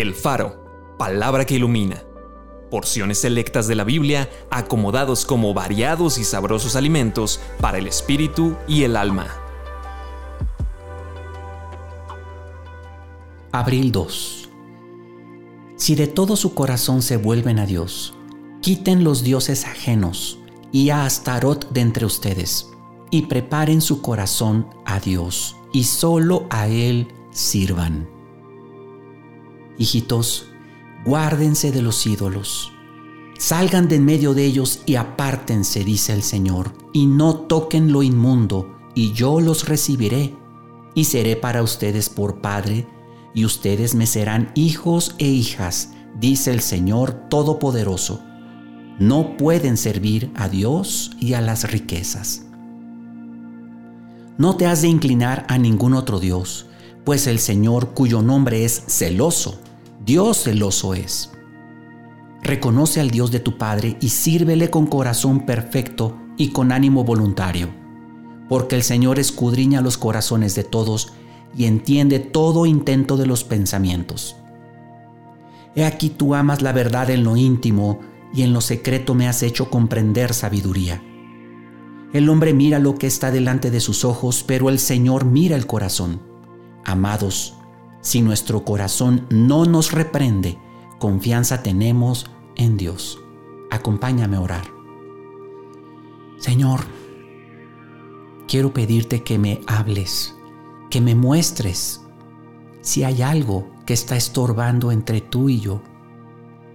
El Faro, palabra que ilumina. Porciones selectas de la Biblia acomodados como variados y sabrosos alimentos para el espíritu y el alma. Abril 2. Si de todo su corazón se vuelven a Dios, quiten los dioses ajenos y a Astarot de entre ustedes, y preparen su corazón a Dios, y solo a Él sirvan. Hijitos, guárdense de los ídolos. Salgan de en medio de ellos y apártense, dice el Señor, y no toquen lo inmundo, y yo los recibiré, y seré para ustedes por Padre, y ustedes me serán hijos e hijas, dice el Señor Todopoderoso. No pueden servir a Dios y a las riquezas. No te has de inclinar a ningún otro Dios, pues el Señor cuyo nombre es celoso, Dios celoso es. Reconoce al Dios de tu Padre y sírvele con corazón perfecto y con ánimo voluntario, porque el Señor escudriña los corazones de todos y entiende todo intento de los pensamientos. He aquí tú amas la verdad en lo íntimo y en lo secreto me has hecho comprender sabiduría. El hombre mira lo que está delante de sus ojos, pero el Señor mira el corazón. Amados, si nuestro corazón no nos reprende, confianza tenemos en Dios. Acompáñame a orar. Señor, quiero pedirte que me hables, que me muestres si hay algo que está estorbando entre tú y yo,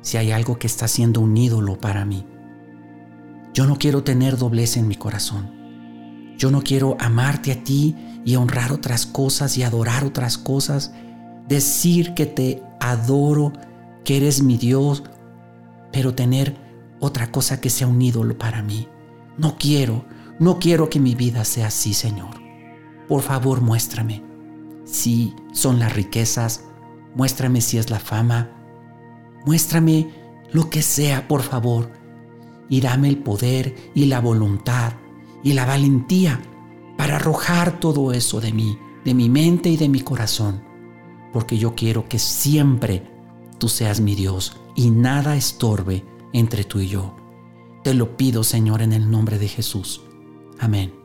si hay algo que está siendo un ídolo para mí. Yo no quiero tener doblez en mi corazón. Yo no quiero amarte a ti y honrar otras cosas y adorar otras cosas, decir que te adoro, que eres mi Dios, pero tener otra cosa que sea un ídolo para mí. No quiero, no quiero que mi vida sea así, Señor. Por favor, muéstrame si son las riquezas, muéstrame si es la fama, muéstrame lo que sea, por favor, y dame el poder y la voluntad y la valentía para arrojar todo eso de mí, de mi mente y de mi corazón, porque yo quiero que siempre tú seas mi Dios y nada estorbe entre tú y yo. Te lo pido, Señor, en el nombre de Jesús. Amén.